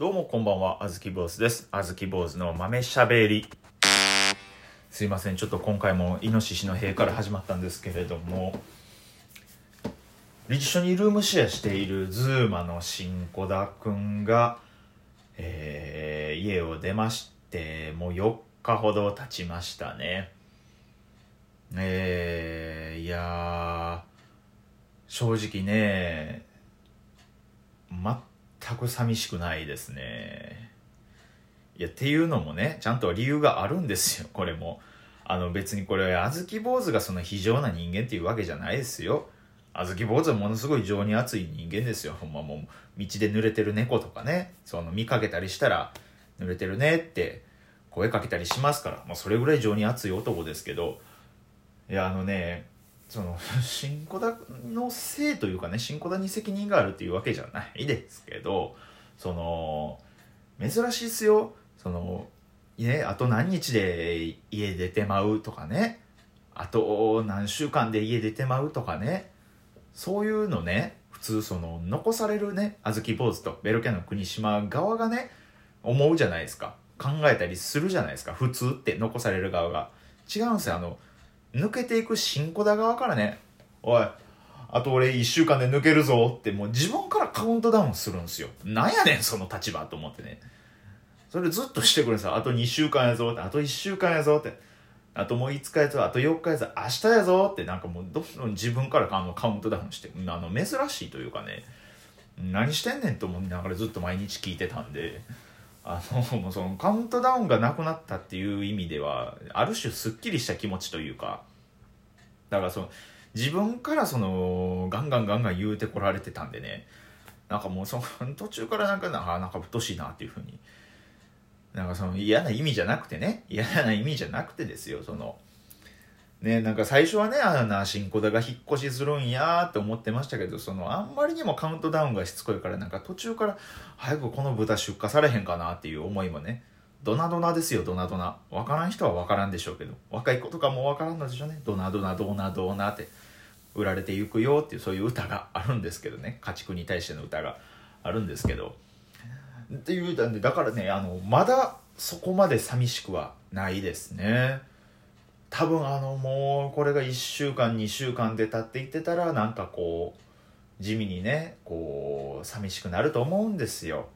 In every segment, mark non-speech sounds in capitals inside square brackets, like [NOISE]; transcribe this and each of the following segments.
どうもこんばんは、あずき坊主です。あずき坊主の豆しゃべり。すいません、ちょっと今回もイノシシの塀から始まったんですけれども、一緒にルームシェアしているズーマの新子田くんが、えー家を出まして、もう4日ほど経ちましたね。えー、いやー、正直ね、全く寂しくないですね。いや、っていうのもね、ちゃんと理由があるんですよ、[LAUGHS] これも。あの別にこれ、あずき坊主がその非常な人間っていうわけじゃないですよ。あずき坊主はものすごい情に熱い人間ですよ。ほんまもう、道で濡れてる猫とかね、その見かけたりしたら、濡れてるねって声かけたりしますから、まあそれぐらい情に熱い男ですけど、いや、あのね、その、[LAUGHS] 新子田のせいというかね、新子田に責任があるっていうわけじゃないですけど、その、珍しいっすよ。その、ね、あと何日で家出てまうとかね、あと何週間で家出てまうとかね、そういうのね、普通その、残されるね、あずき坊主とベロキャの国島側がね、思うじゃないですか。考えたりするじゃないですか。普通って残される側が。違うんですよ。あの、抜けていく新子田側からね、おい、あと俺1週間で抜けるぞってもう自分からカウントダウンするんですよ。なんやねん、その立場と思ってね。それずっとしてくれさ、あと2週間やぞって、あと1週間やぞって、あともう5日やぞ、あと4日やぞ、明日やぞってなんかもうどんどん自分からあのカウントダウンして、あの珍しいというかね、何してんねんと思いながらずっと毎日聞いてたんで、あの、もうそのカウントダウンがなくなったっていう意味では、ある種すっきりした気持ちというか、だからその、自分からその、ガンガンガンガン言うてこられてたんでね、なんかもうその途中からなんかな、あなんかうとしいなっていうふうに、なんかその嫌な意味じゃなくてね、嫌な意味じゃなくてですよ、その、ね、なんか最初はね、あな、新子田が引っ越しするんやーって思ってましたけど、その、あんまりにもカウントダウンがしつこいから、なんか途中から、早くこの豚出荷されへんかなっていう思いもね、ドナドナですよ、ドナドナ。わからん人はわからんでしょうけど、若い子とかもわからんのでしょうね。ドナドナ、ドナドナって、売られていくよっていう、そういう歌があるんですけどね、家畜に対しての歌があるんですけど、っていう歌で、だからね、あの、まだそこまで寂しくはないですね。多分あのもうこれが1週間2週間で経っていってたらなんかこう地味にねこう寂しくなると思うんですよ。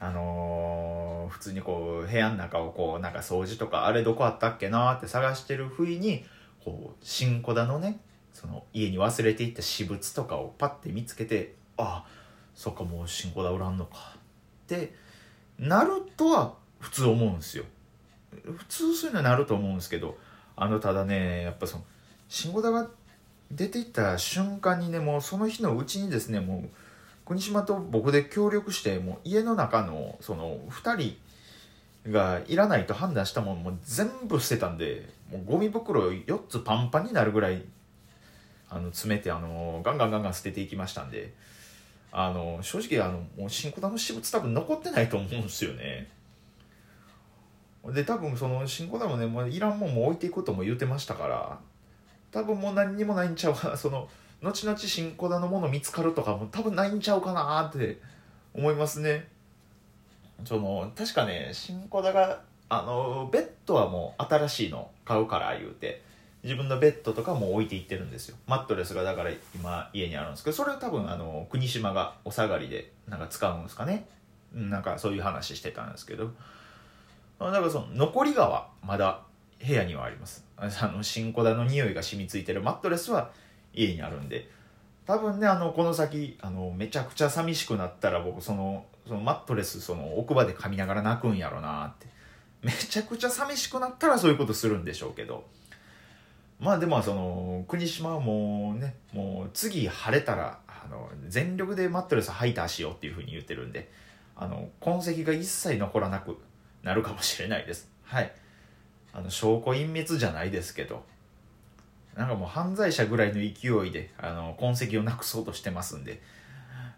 あのー普通にこう部屋の中をこうなんか掃除とかあれどこあったっけなって探してる不意にこう新子田のねその家に忘れていった私物とかをパッて見つけてあそっかもう新子田おらんのか。ってなるとは普通思うんですよ。普通そういうのはなると思うんですけどあのただねやっぱその慎吾田が出ていった瞬間にねもうその日のうちにですねもう国島と僕で協力してもう家の中のその2人がいらないと判断したものも全部捨てたんでもうゴミ袋4つパンパンになるぐらいあの詰めてあのガンガンガンガン捨てていきましたんであの正直あのもう新小田の私物多分残ってないと思うんですよね。で多分その新小田もねもういらんもんも置いていくとも言ってましたから多分もう何にもないんちゃうかな。[LAUGHS] その後々新小田のもの見つかるとかも多分ないんちゃうかなって思いますね。その確かね新小田があのベッドはもう新しいの買うから言うて自分のベッドとかも置いていってるんですよ。マットレスがだから今家にあるんですけどそれは多分あの国島がお下がりでなんか使うんですかね。なんかそういう話してたんですけど。だからその残りがはまだ部屋にはあります。あの新小田の匂いが染みついてるマットレスは家にあるんで多分ねあのこの先あのめちゃくちゃ寂しくなったら僕そのそのマットレスその奥歯で噛みながら泣くんやろなって。めちゃくちゃ寂しくなったらそういうことするんでしょうけど。まあでもその国島はもうねもう次晴れたらあの全力でマットレスハイターしよっていうふうに言ってるんであの痕跡が一切残らなくなるかもしれないです。はい。あの証拠隠滅じゃないですけど。なんかもう犯罪者ぐらいの勢いであの痕跡をなくそうとしてますんで。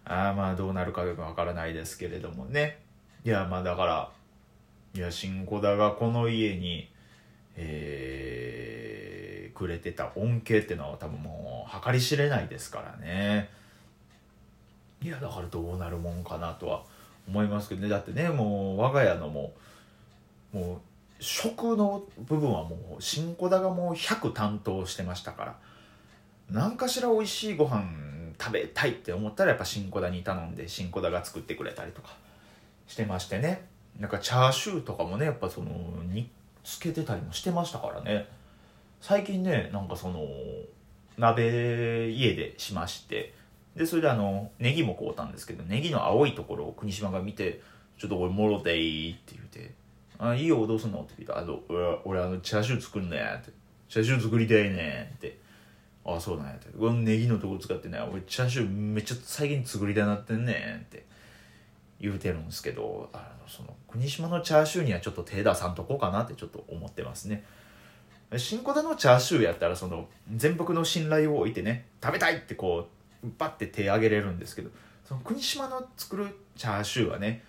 ああまあどうなるかよくわからないですけれどもね。いやまあだからいや新子田がこの家にえーくれてた恩恵ってのは多分もう計り知れないですからね。いやだからどうなるもんかなとは思いますけどね。だってねもう我が家のもうもう食の部分はもう新子田がもう100担当してましたから何かしら美味しいご飯食べたいって思ったらやっぱ新子田に頼んで新子田が作ってくれたりとかしてましてね。なんかチャーシューとかもねやっぱその煮つけてたりもしてましたからね。最近ねなんかその鍋家でしましてでそれであのネギも買うたんですけどネギの青いところを国島が見て「ちょっとこれもろていい?」って言って「あいいよどうすんの?」って聞いた「あの俺俺あのチャーシュー作んねん」って「チャーシュー作りたいねん」って「あそうなんや」って「このネギのとこ使ってね俺チャーシューめっちゃ最近作りたなってんねん」って。言うてるんですけどあのその国島のチャーシューにはちょっと手出さんとこうかなってちょっと思ってますね。新小田のチャーシューやったらその全幅の信頼を置いてね食べたいってこうバッて手挙げれるんですけどその国島の作るチャーシューはね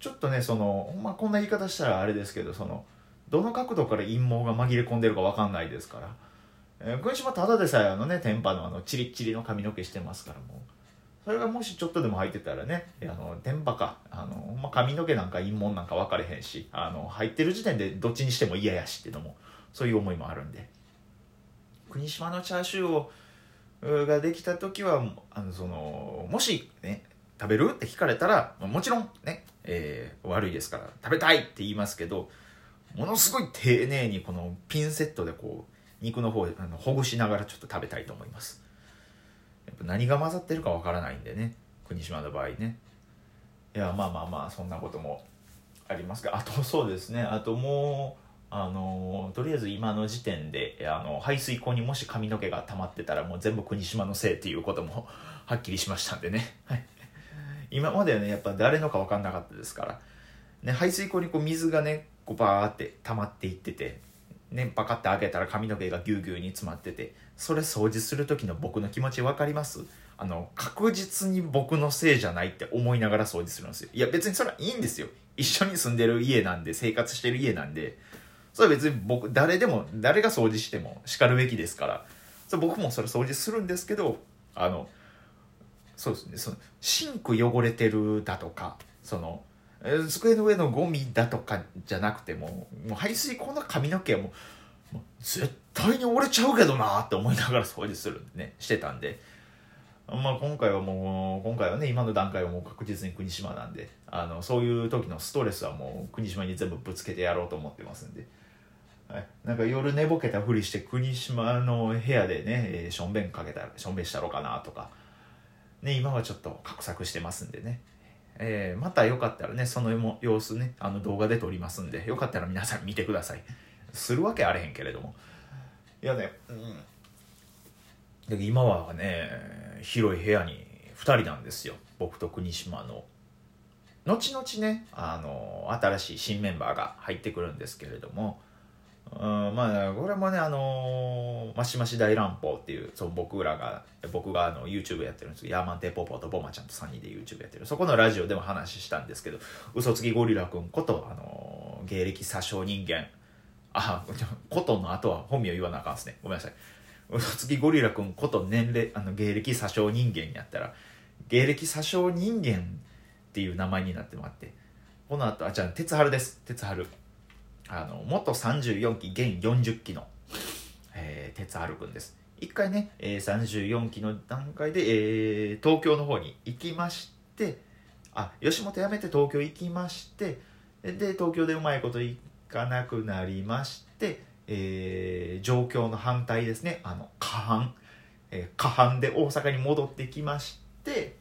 ちょっとねその、まあ、こんな言い方したらあれですけどそのどの角度から陰謀が紛れ込んでるか分かんないですから、えー、国島ただでさえあのね天パのあのチリッチリの髪の毛してますからもうそれがもしちょっとでも入ってたらねあの天パかあの、まあ、髪の毛なんか陰謀なんか分かれへんしあの入ってる時点でどっちにしても嫌やしっていうのもそういう思いもあるんで。国島のチャーシューをができた時はあのそのもしね食べるって聞かれたらもちろんね、えー、悪いですから食べたいって言いますけどものすごい丁寧にこのピンセットでこう肉の方あのほぐしながらちょっと食べたいと思います。やっぱ何が混ざってるかわからないんでね国島の場合ね。いやまあまあまあそんなこともありますがあとそうですねあともうあのとりあえず今の時点であの排水溝にもし髪の毛が溜まってたらもう全部国島のせいっていうことも [LAUGHS] はっきりしましたんでね、今まではねやっぱ誰のか分かんなかったですから、ね、排水溝にこう水がねこうバーって溜まっていってて、ね、パカって開けたら髪の毛がぎゅうぎゅうに詰まっててそれ掃除する時の僕の気持ち分かります？あの確実に僕のせいじゃないって思いながら掃除するんですよ。いや別にそれはいいんですよ。一緒に住んでる家なんで生活してる家なんで。それは別に僕誰でも誰が掃除してもしかるべきですから。それ僕もそれ掃除するんですけどあのそうですね。そのシンク汚れてるだとかその机の上のゴミだとかじゃなくてももう排水口の髪の毛はもう絶対に折れちゃうけどなって思いながら掃除するねしてたんで。まあ今回はもう今回はね今の段階はもう確実に国島なんであのそういう時のストレスはもう国島に全部ぶつけてやろうと思ってますんで。はい、なんか夜寝ぼけたふりして国島の部屋でね、えー、しょんべんかけたしょんべんしたろうかなとか、ね、今はちょっと画策してますんでね、えー、またよかったらねその様子ねあの動画で撮りますんでよかったら皆さん見てください。するわけあれへんけれども。いやねうん。今はね広い部屋に2人なんですよ。僕と国島の。後々ねあの新しい新メンバーが入ってくるんですけれども。うん、まあこれもねあのー、マシマシ大乱暴っていうそう僕らが僕があの YouTube やってるんですけどヤーマンテポポとボマちゃんと3人で YouTube やってるそこのラジオでも話したんですけど嘘つきゴリラ君こと、あのー、芸歴詐称人間。あことの後は本名言わなあかんですねごめんなさい。嘘つきゴリラ君こと年齢あの芸歴詐称人間やったら芸歴詐称人間っていう名前になってもらって。この後あじゃあ鉄春です。鉄春。あの元34期現40期の、えー、鉄春くんです。一回ね、えー、34期の段階で、えー、東京の方に行きましてあ吉本辞めて東京行きましてで東京でうまいこといかなくなりまして、えー、状況の反対ですね。あの過半、えー、過半で大阪に戻ってきまして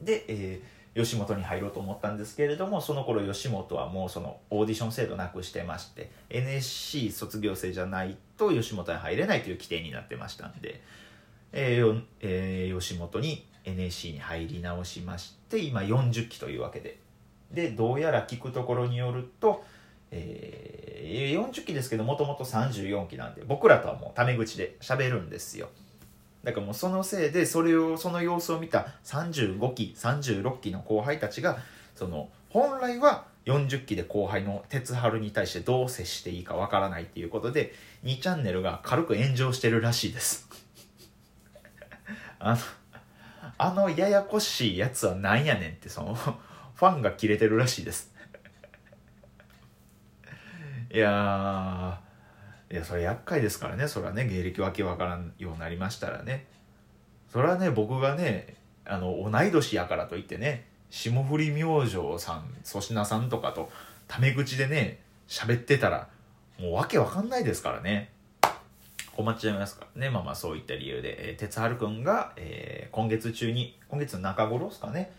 で、えー吉本に入ろうと思ったんですけれどもその頃吉本はもうそのオーディション制度なくしてまして NSC 卒業生じゃないと吉本に入れないという規定になってましたんで、えーえー、吉本に NSC に入り直しまして今40期というわけで。でどうやら聞くところによると、えー、40期ですけどもともと34期なんで僕らとはもうタメ口で喋るんですよ。だからもうそのせいでそれをその様子を見た35期36期の後輩たちがその本来は40期で後輩の鉄春に対してどう接していいかわからないっていうことで2チャンネルが軽く炎上してるらしいです。あのあのややこしいやつはなんやねんってそのファンが切れてるらしいです。いやいやそれ厄介ですからね。それはね芸歴わけわからんようになりましたらね。それはね僕がねあの同い年やからといってね霜降り明星さん粗品さんとかとタメ口でね喋ってたらもうわけわかんないですからね。困っちゃいますからね。まあまあそういった理由で、えー、哲治君が、えー、今月中に今月中頃ですかね。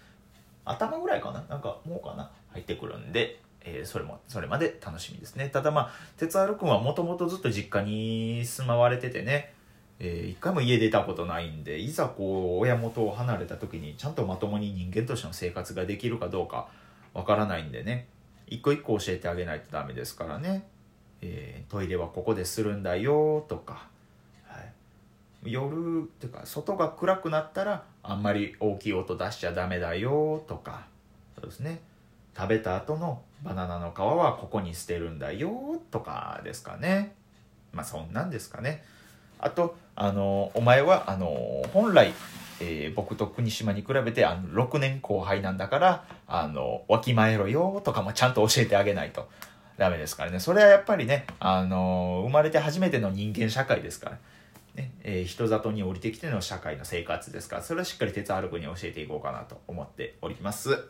頭ぐらいかな。なんかもうかな。入ってくるんで、それもそれまで楽しみですね。ただまあ哲治君はもともとずっと実家に住まわれててね。えー、一回も家出たことないんでいざこう親元を離れた時にちゃんとまともに人間としての生活ができるかどうかわからないんでね。一個一個教えてあげないとダメですからね、えー、トイレはここでするんだよとか、はい、夜っていうか外が暗くなったらあんまり大きい音出しちゃダメだよとか。そうですね。食べた後のバナナの皮はここに捨てるんだよとかですかね。まあそんなんですかね。あとあのお前はあの本来、えー、僕と国島に比べてあの6年後輩なんだからあのわきまえろよとかもちゃんと教えてあげないと。ダメですからね。それはやっぱりねあの生まれて初めての人間社会ですから。ね。えー、人里に降りてきての社会の生活ですから。それはしっかり鉄歩くに教えていこうかなと思っております。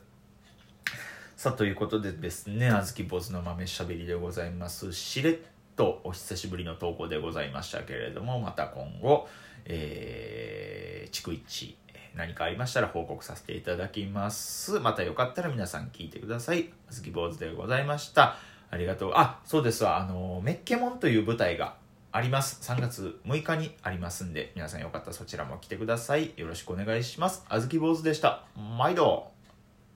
さあということでですねあずき坊主の豆しゃべりでございますしれっとお久しぶりの投稿でございましたけれども、また今後、えー、逐一、何かありましたら報告させていただきます。またよかったら皆さん聞いてください。あずき坊主でございました。ありがとう。あ、そうですわ。あの、メッケモンという舞台があります。3月6日にありますんで、皆さんよかったらそちらも来てください。よろしくお願いします。あずき坊主でした。毎度。